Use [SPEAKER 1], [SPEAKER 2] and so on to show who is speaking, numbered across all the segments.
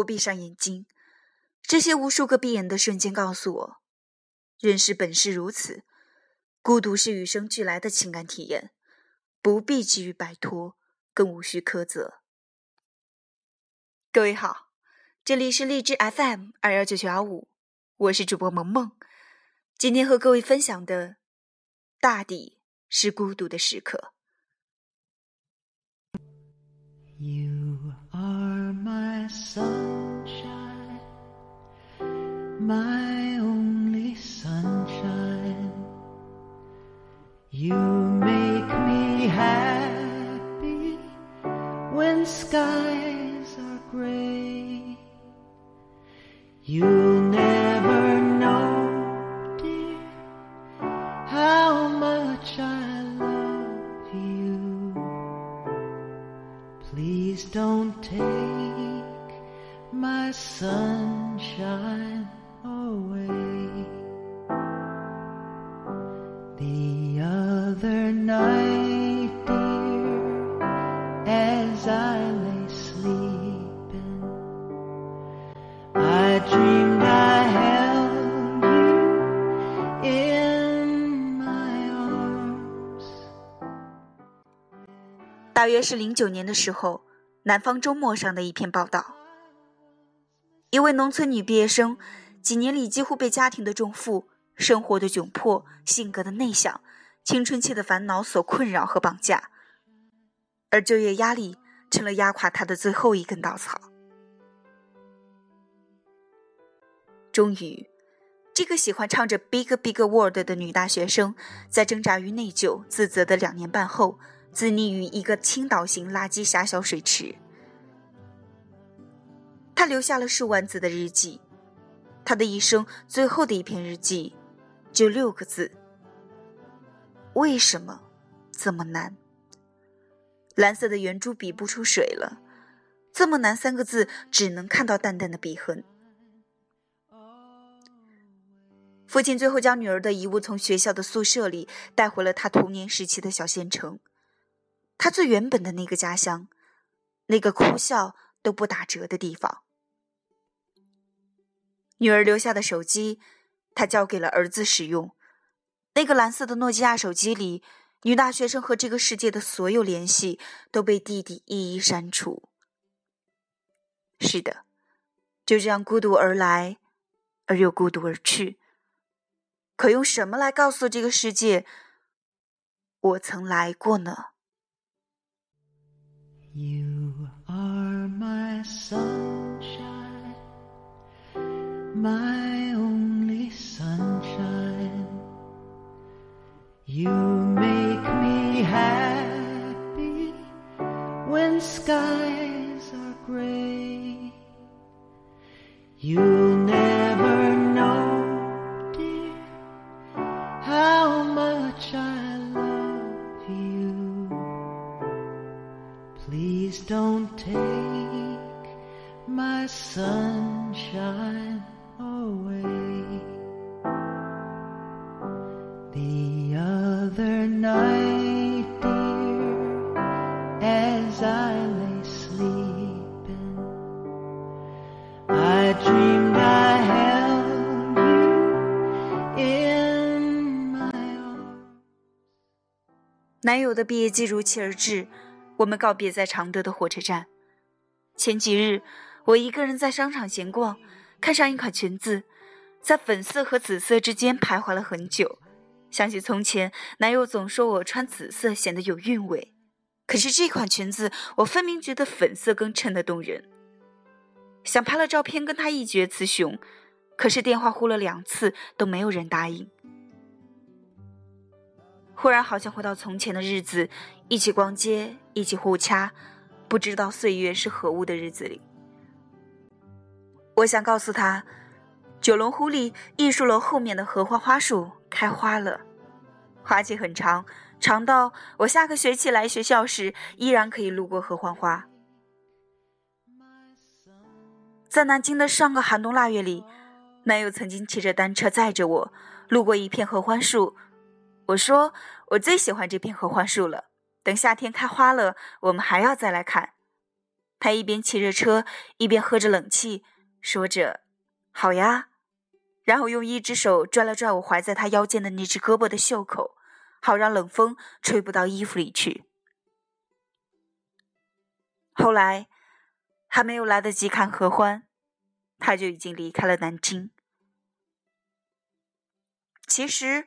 [SPEAKER 1] 我闭上眼睛，这些无数个闭眼的瞬间告诉我，人世本是如此，孤独是与生俱来的情感体验，不必急于摆脱，更无需苛责。各位好，这里是荔枝 FM 二幺九九幺五，我是主播萌萌，今天和各位分享的，大抵是孤独的时刻。
[SPEAKER 2] Sunshine, my only sunshine. You make me happy when skies are gray. You'll
[SPEAKER 1] 大约是零九年的时候，南方周末上的一篇报道，一位农村女毕业生，几年里几乎被家庭的重负、生活的窘迫、性格的内向、青春期的烦恼所困扰和绑架，而就业压力成了压垮她的最后一根稻草。终于，这个喜欢唱着《Big Big World》的女大学生，在挣扎于内疚、自责的两年半后。自溺于一个倾倒型垃圾狭小水池。他留下了数万字的日记，他的一生最后的一篇日记，就六个字：为什么这么难？蓝色的圆珠笔不出水了，这么难三个字只能看到淡淡的笔痕。父亲最后将女儿的遗物从学校的宿舍里带回了他童年时期的小县城。他最原本的那个家乡，那个哭笑都不打折的地方。女儿留下的手机，他交给了儿子使用。那个蓝色的诺基亚手机里，女大学生和这个世界的所有联系都被弟弟一一删除。是的，就这样孤独而来，而又孤独而去。可用什么来告诉这个世界，我曾来过呢
[SPEAKER 2] ？You are my sunshine, my Please don't take my sunshine away. The other night, dear, as I lay sleeping, I dreamed I held you in my arms.
[SPEAKER 1] 男友的毕业季如期而至， 我们告别在常德的火车站。前几日，我一个人在商场闲逛，看上一款裙子，在粉色和紫色之间徘徊了很久。想起从前，男友总说我穿紫色显得有韵味，可是这款裙子，我分明觉得粉色更衬得动人。想拍了照片跟他一决雌雄，可是电话呼了两次都没有人答应。忽然好像回到从前的日子，一起逛街，一起互掐，不知道岁月是何物的日子里。我想告诉他，九龙湖里艺术楼后面的荷花花树开花了，花期很长，长到我下个学期来学校时依然可以路过合欢花。在南京的上个寒冬腊月里，男友曾经骑着单车载着我路过一片合欢树。我说我最喜欢这片合欢树了，等夏天开花了，我们还要再来看。他一边骑着车，一边喝着冷气，说着“好呀”，然后用一只手拽了拽我怀在他腰间的那只胳膊的袖口，好让冷风吹不到衣服里去。后来，还没有来得及看合欢，他就已经离开了南京。其实，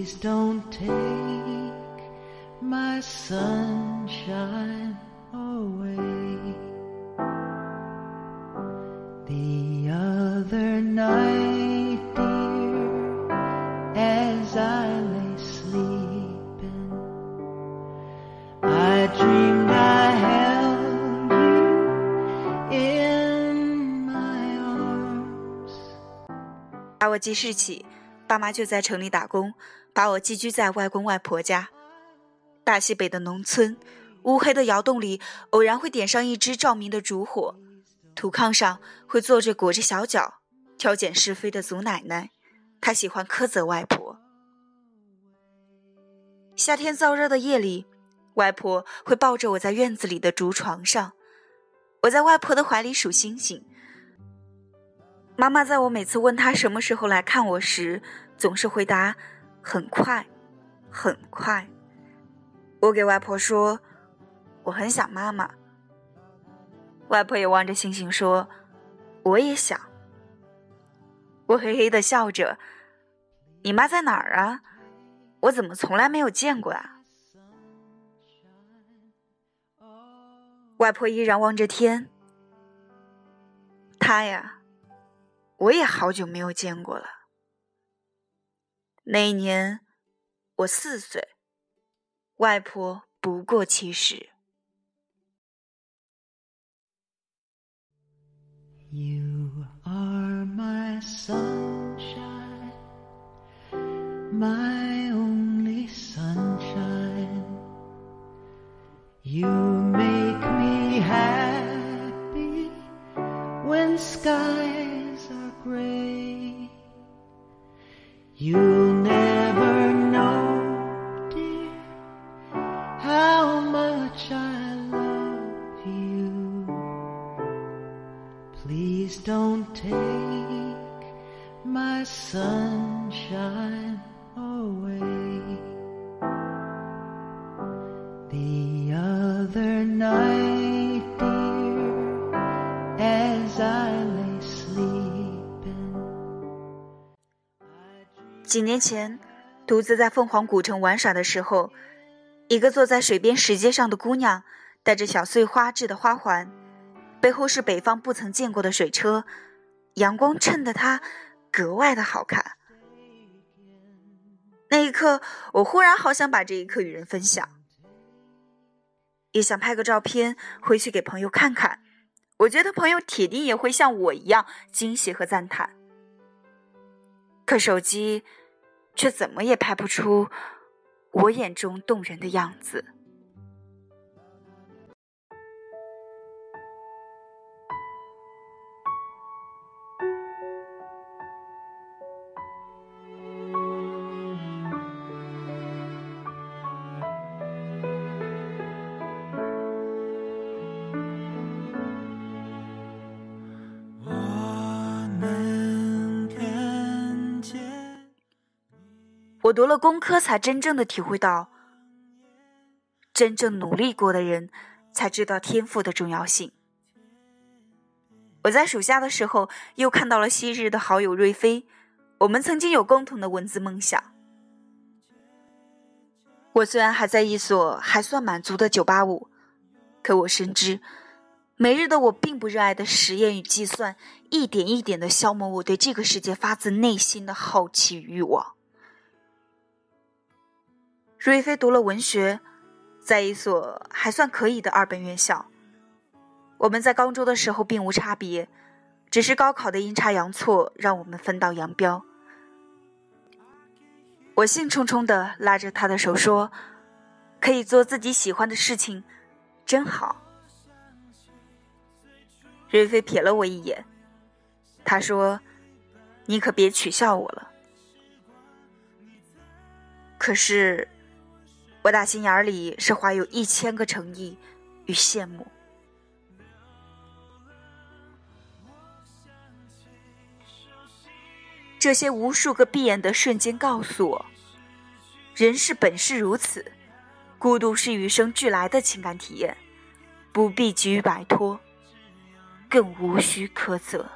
[SPEAKER 2] Please don't take my sunshine away. The other night, dear, as I lay sleeping, I dreamed I held you in my arms.
[SPEAKER 1] 打我记事起，爸妈就在城里打工， 把我寄居在外公外婆家。大西北的农村，乌黑的窑洞里偶然会点上一支照明的烛火，土炕上会坐着裹着小脚、挑拣是非的祖奶奶，她喜欢苛责外婆。夏天燥热的夜里，外婆会抱着我在院子里的竹床上，我在外婆的怀里数星星。妈妈在我每次问她什么时候来看我时，总是回答：“很快，很快。”我给外婆说：“我很想妈妈。”外婆也望着星星说：“我也想。”我嘿嘿的笑着：“你妈在哪儿啊？我怎么从来没有见过啊？”外婆依然望着天。她呀。我也好久没有见过了。那一年，我四岁，外婆不过七十。
[SPEAKER 2] You Please don't take my sunshine away. The other night, dear, as I lay sleeping,
[SPEAKER 1] 几年前，独自在凤凰古城玩耍的时候，一个坐在水边石阶上的姑娘，戴着小碎花制的花环，背后是北方不曾见过的水车，阳光衬得它格外的好看。那一刻，我忽然好想把这一刻与人分享，也想拍个照片回去给朋友看看。我觉得朋友铁定也会像我一样惊喜和赞叹。可手机却怎么也拍不出我眼中动人的样子。
[SPEAKER 3] 我
[SPEAKER 1] 读了工科，才真正的体会到，真正努力过的人才知道天赋的重要性。我在暑假的时候又看到了昔日的好友瑞飞，我们曾经有共同的文字梦想。我虽然还在一所还算满足的985，可我深知，每日的我并不热爱的实验与计算，一点一点的消磨我对这个世界发自内心的好奇欲望。瑞菲读了文学，在一所还算可以的二本院校。我们在高中的时候并无差别，只是高考的阴差阳错让我们分道扬镳。我兴冲冲的拉着他的手说：“可以做自己喜欢的事情，真好。”瑞菲瞥了我一眼，他说：“你可别取笑我了。”可是。我打心眼里是怀有一千个诚意与羡慕。这些无数个闭眼的瞬间告诉我，人是本是如此，孤独是与生俱来的情感体验，不必急于摆脱，更无需苛责。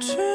[SPEAKER 1] true.